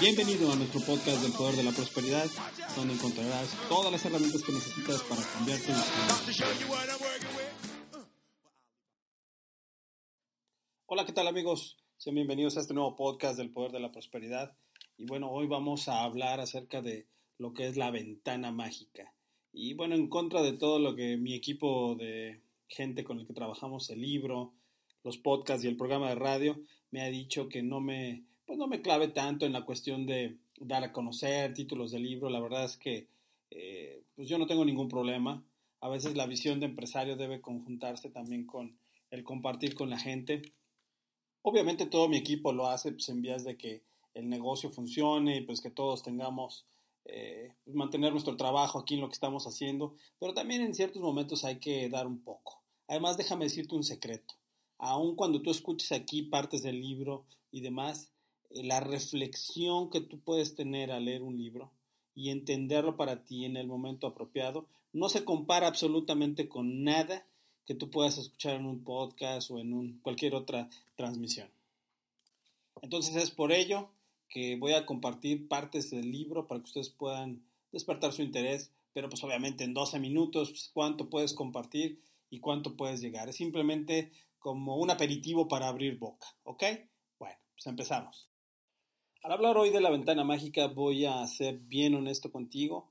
Bienvenido a nuestro podcast del poder de la prosperidad, donde encontrarás todas las herramientas que necesitas para cambiar tu vida. Hola, ¿qué tal amigos? Sean bienvenidos a este nuevo podcast del poder de la prosperidad. Y bueno, hoy vamos a hablar acerca de lo que es la ventana mágica. Y bueno, en contra de todo lo que mi equipo de gente con el que trabajamos, el libro, los podcasts y el programa de radio, me ha dicho que no me pues no me clave tanto en la cuestión de dar a conocer títulos de libro. La verdad es que eh, pues yo no tengo ningún problema. A veces la visión de empresario debe conjuntarse también con el compartir con la gente. Obviamente todo mi equipo lo hace pues, en vías de que el negocio funcione y pues que todos tengamos eh, pues, mantener nuestro trabajo aquí en lo que estamos haciendo, pero también en ciertos momentos hay que dar un poco. Además, déjame decirte un secreto. Aun cuando tú escuches aquí partes del libro y demás, la reflexión que tú puedes tener al leer un libro y entenderlo para ti en el momento apropiado no se compara absolutamente con nada que tú puedas escuchar en un podcast o en un, cualquier otra transmisión. Entonces es por ello que voy a compartir partes del libro para que ustedes puedan despertar su interés, pero pues obviamente en 12 minutos pues, cuánto puedes compartir y cuánto puedes llegar. Es simplemente como un aperitivo para abrir boca, ¿ok? Bueno, pues empezamos. Al hablar hoy de la ventana mágica voy a ser bien honesto contigo.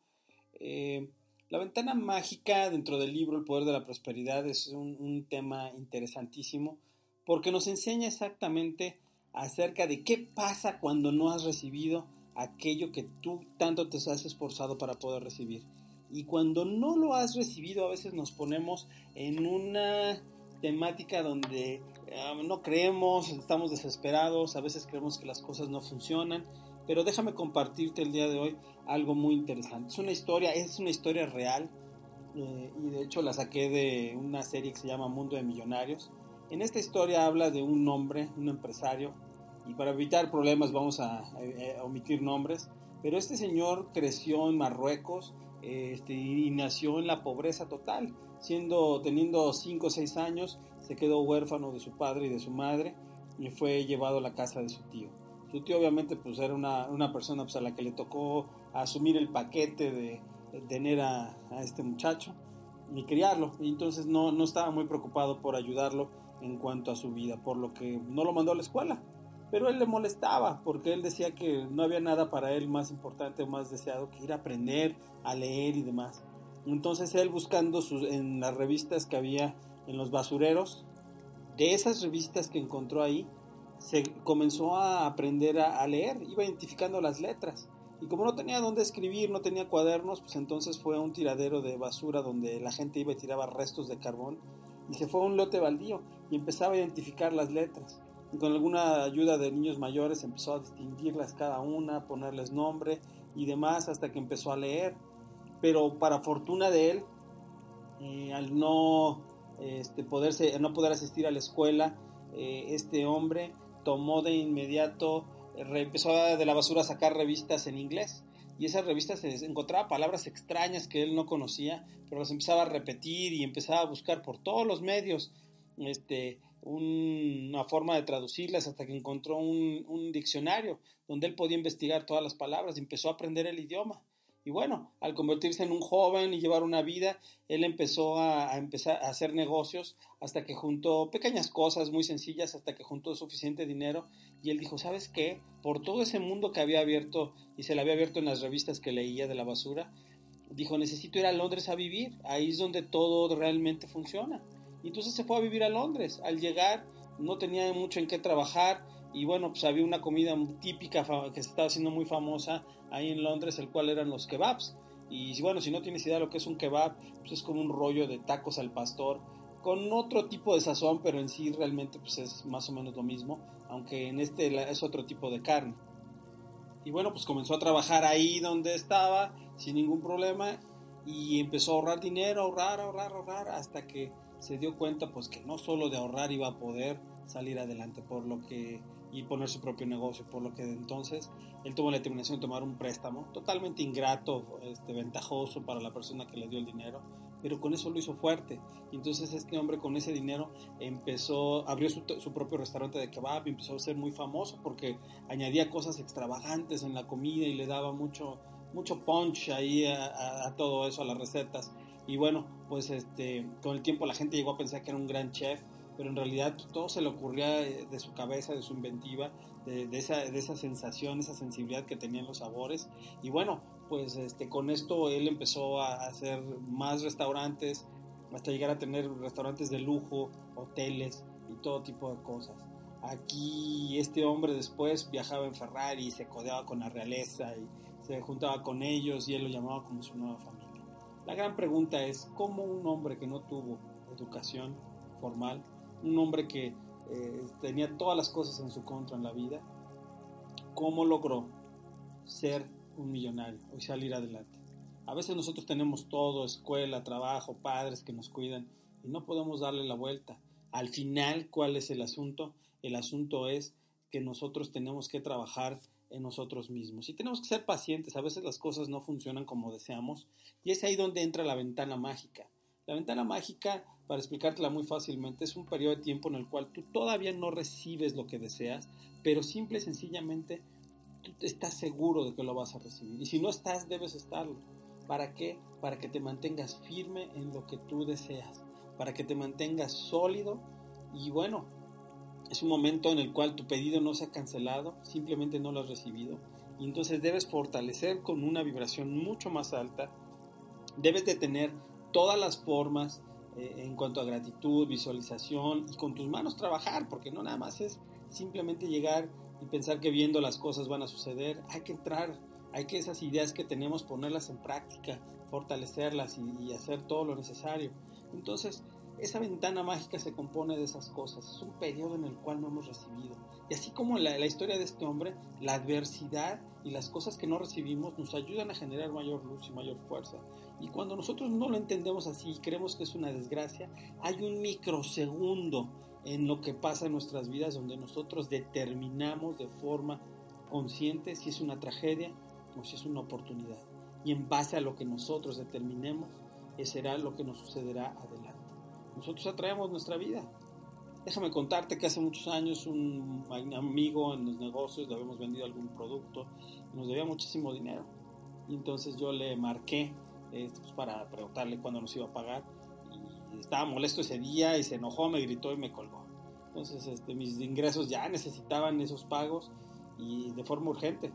Eh, la ventana mágica dentro del libro El Poder de la Prosperidad es un, tema interesantísimo porque nos enseña exactamente acerca de qué pasa cuando no has recibido aquello que tú tanto te has esforzado para poder recibir. Y cuando no lo has recibido a veces nos ponemos en una temática donde ah, no creemos, estamos desesperados, a veces creemos que las cosas no funcionan, pero déjame compartirte el día de hoy algo muy interesante. Es una historia, es una historia real eh, y de hecho la saqué de una serie que se llama Mundo de Millonarios. En esta historia habla de un hombre, un empresario, y para evitar problemas vamos a, omitir nombres, pero este señor creció en Marruecos este, y nació en la pobreza total teniendo 5 o 6 años, se quedó huérfano de su padre y de su madre y fue llevado a la casa de su tío. Su tío obviamente pues era una, una persona pues, a la que le tocó asumir el paquete de, tener a, este muchacho y criarlo. Y entonces no, no estaba muy preocupado por ayudarlo en cuanto a su vida, por lo que no lo mandó a la escuela. Pero él le molestaba porque él decía que no había nada para él más importante o más deseado que ir a aprender, a leer y demás. Entonces él buscando en las revistas que había en los basureros, de esas revistas que encontró ahí, se comenzó a aprender a, leer, iba identificando las letras. Y como no tenía dónde escribir, no tenía cuadernos, pues entonces fue a un tiradero de basura donde la gente iba y tiraba restos de carbón. Y se fue a un lote baldío y empezaba a identificar las letras. Y con alguna ayuda de niños mayores empezó a distinguirlas cada una, ponerles nombre y demás hasta que empezó a leer pero para fortuna de él, eh, al no, este, poderse, no poder asistir a la escuela, eh, este hombre tomó de inmediato, empezó de la basura a sacar revistas en inglés. Y esas revistas se encontraba palabras extrañas que él no conocía, pero las empezaba a repetir y empezaba a buscar por todos los medios este, una forma de traducirlas hasta que encontró un, un, diccionario donde él podía investigar todas las palabras y empezó a aprender el idioma. Y bueno, al convertirse en un joven y llevar una vida, él empezó a, empezar a hacer negocios hasta que juntó pequeñas cosas muy sencillas, hasta que juntó suficiente dinero. Y él dijo, ¿sabes qué? Por todo ese mundo que había abierto y se le había abierto en las revistas que leía de la basura, dijo, necesito ir a Londres a vivir. Ahí es donde todo realmente funciona. Entonces se fue a vivir a Londres. Al llegar, no tenía mucho en qué trabajar y bueno, pues había una comida típica que se estaba haciendo muy famosa ahí en Londres, el cual eran los kebabs. Y bueno, si no tienes idea de lo que es un kebab, pues es como un rollo de tacos al pastor, con otro tipo de sazón, pero en sí realmente pues es más o menos lo mismo, aunque en este es otro tipo de carne. Y bueno, pues comenzó a trabajar ahí donde estaba, sin ningún problema, y empezó a ahorrar dinero, ahorrar, ahorrar, ahorrar, hasta que se dio cuenta pues que no solo de ahorrar iba a poder salir adelante, por lo que y poner su propio negocio, por lo que entonces él tuvo la determinación de tomar un préstamo totalmente ingrato, este, ventajoso para la persona que le dio el dinero, pero con eso lo hizo fuerte. Y entonces este hombre con ese dinero empezó, abrió su, propio restaurante de kebab y empezó a ser muy famoso porque añadía cosas extravagantes en la comida y le daba mucho, mucho punch ahí a, todo eso, a las recetas. Y bueno, pues este, con el tiempo la gente llegó a pensar que era un gran chef, pero en realidad todo se le ocurría de su cabeza, de su inventiva, de, esa, de esa sensación, esa sensibilidad que tenían los sabores. Y bueno, pues este, con esto él empezó a hacer más restaurantes, hasta llegar a tener restaurantes de lujo, hoteles y todo tipo de cosas. Aquí este hombre después viajaba en Ferrari, se codeaba con la realeza y se juntaba con ellos y él lo llamaba como su nueva familia. La gran pregunta es, ¿cómo un hombre que no tuvo educación formal, un hombre que eh, tenía todas las cosas en su contra en la vida, cómo logró ser un millonario y salir adelante? A veces nosotros tenemos todo, escuela, trabajo, padres que nos cuidan y no podemos darle la vuelta. Al final, ¿cuál es el asunto? El asunto es que nosotros tenemos que trabajar en nosotros mismos y tenemos que ser pacientes. A veces las cosas no funcionan como deseamos y es ahí donde entra la ventana mágica. La ventana mágica, para explicártela muy fácilmente, es un periodo de tiempo en el cual tú todavía no recibes lo que deseas, pero simple y sencillamente tú estás seguro de que lo vas a recibir. Y si no estás, debes estarlo. ¿Para qué? Para que te mantengas firme en lo que tú deseas, para que te mantengas sólido y bueno, es un momento en el cual tu pedido no se ha cancelado, simplemente no lo has recibido. Y entonces debes fortalecer con una vibración mucho más alta. Debes de tener todas las formas eh, en cuanto a gratitud, visualización y con tus manos trabajar, porque no nada más es simplemente llegar y pensar que viendo las cosas van a suceder. Hay que entrar hay que esas ideas que tenemos ponerlas en práctica, fortalecerlas y, hacer todo lo necesario. Entonces, esa ventana mágica se compone de esas cosas. Es un periodo en el cual no hemos recibido. Y así como la, la, historia de este hombre, la adversidad y las cosas que no recibimos nos ayudan a generar mayor luz y mayor fuerza. Y cuando nosotros no lo entendemos así y creemos que es una desgracia, hay un microsegundo en lo que pasa en nuestras vidas donde nosotros determinamos de forma consciente si es una tragedia o si es una oportunidad. Y en base a lo que nosotros determinemos, ese será lo que nos sucederá adelante. Nosotros atraemos nuestra vida. Déjame contarte que hace muchos años un amigo en los negocios le habíamos vendido algún producto y nos debía muchísimo dinero. Y entonces yo le marqué este, pues, para preguntarle cuándo nos iba a pagar y estaba molesto ese día y se enojó, me gritó y me colgó. Entonces este, mis ingresos ya necesitaban esos pagos y de forma urgente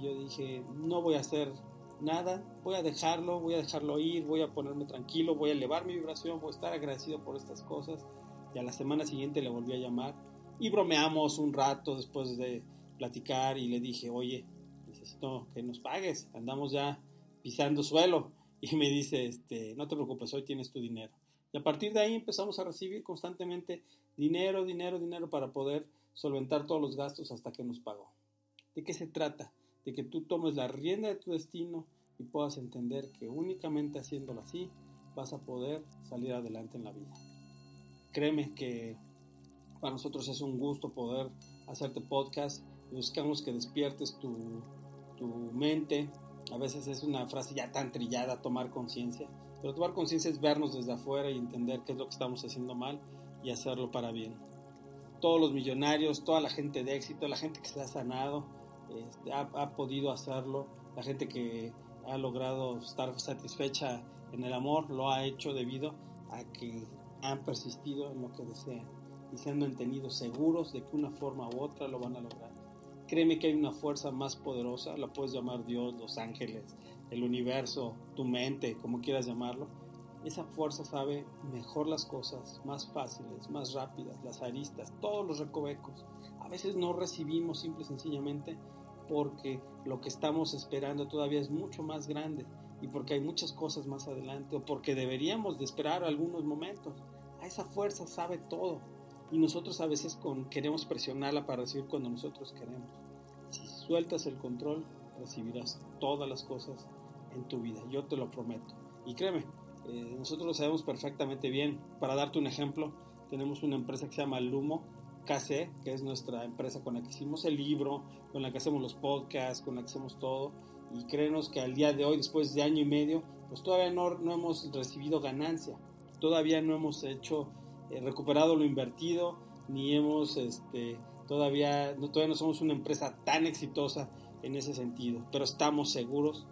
yo dije, no voy a hacer nada, voy a dejarlo, voy a dejarlo ir, voy a ponerme tranquilo, voy a elevar mi vibración, voy a estar agradecido por estas cosas. Y a la semana siguiente le volví a llamar y bromeamos un rato después de platicar y le dije, oye, necesito que nos pagues, andamos ya pisando suelo. Y me dice, este, no te preocupes, hoy tienes tu dinero. Y a partir de ahí empezamos a recibir constantemente dinero, dinero, dinero para poder solventar todos los gastos hasta que nos pagó. ¿De qué se trata? de que tú tomes la rienda de tu destino y puedas entender que únicamente haciéndolo así vas a poder salir adelante en la vida. Créeme que para nosotros es un gusto poder hacerte podcast. Buscamos que despiertes tu, tu mente. A veces es una frase ya tan trillada, tomar conciencia. Pero tomar conciencia es vernos desde afuera y entender qué es lo que estamos haciendo mal y hacerlo para bien. Todos los millonarios, toda la gente de éxito, la gente que se ha sanado, este, ha, podido hacerlo, la gente que ha logrado estar satisfecha en el amor lo ha hecho debido a que han persistido en lo que desean y se han mantenido seguros de que una forma u otra lo van a lograr. Créeme que hay una fuerza más poderosa, la puedes llamar Dios, los ángeles, el universo, tu mente, como quieras llamarlo. Esa fuerza sabe mejor las cosas, más fáciles, más rápidas, las aristas, todos los recovecos. A veces no recibimos simple y sencillamente porque lo que estamos esperando todavía es mucho más grande y porque hay muchas cosas más adelante o porque deberíamos de esperar algunos momentos. A esa fuerza sabe todo y nosotros a veces queremos presionarla para recibir cuando nosotros queremos. Si sueltas el control, recibirás todas las cosas en tu vida, yo te lo prometo. Y créeme, eh, nosotros lo sabemos perfectamente bien. Para darte un ejemplo, tenemos una empresa que se llama Lumo, KC, que es nuestra empresa con la que hicimos el libro, con la que hacemos los podcasts, con la que hacemos todo. Y créenos que al día de hoy, después de año y medio, pues todavía no hemos recibido ganancia, todavía no hemos hecho, eh, recuperado lo invertido, ni hemos, este, todavía, no, todavía no somos una empresa tan exitosa en ese sentido, pero estamos seguros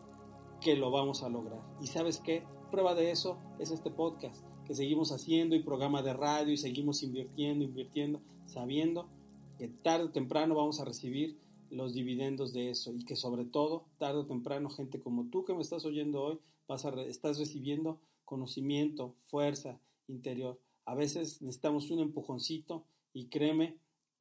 que lo vamos a lograr. ¿Y sabes qué? Prueba de eso es este podcast que seguimos haciendo y programa de radio y seguimos invirtiendo, invirtiendo, sabiendo que tarde o temprano vamos a recibir los dividendos de eso y que sobre todo tarde o temprano gente como tú que me estás oyendo hoy vas a estás recibiendo conocimiento, fuerza interior. A veces necesitamos un empujoncito y créeme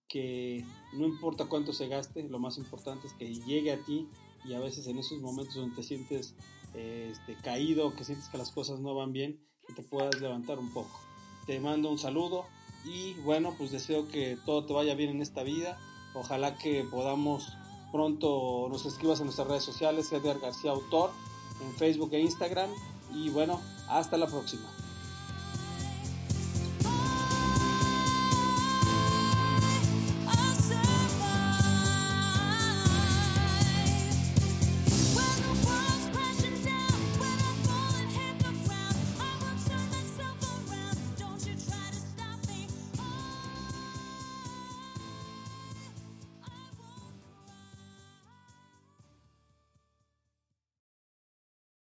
que no importa cuánto se gaste, lo más importante es que llegue a ti y a veces en esos momentos donde te sientes este, caído, que sientes que las cosas no van bien, que te puedas levantar un poco. Te mando un saludo y bueno, pues deseo que todo te vaya bien en esta vida. Ojalá que podamos pronto nos escribas en nuestras redes sociales, Edgar García Autor, en Facebook e Instagram. Y bueno, hasta la próxima.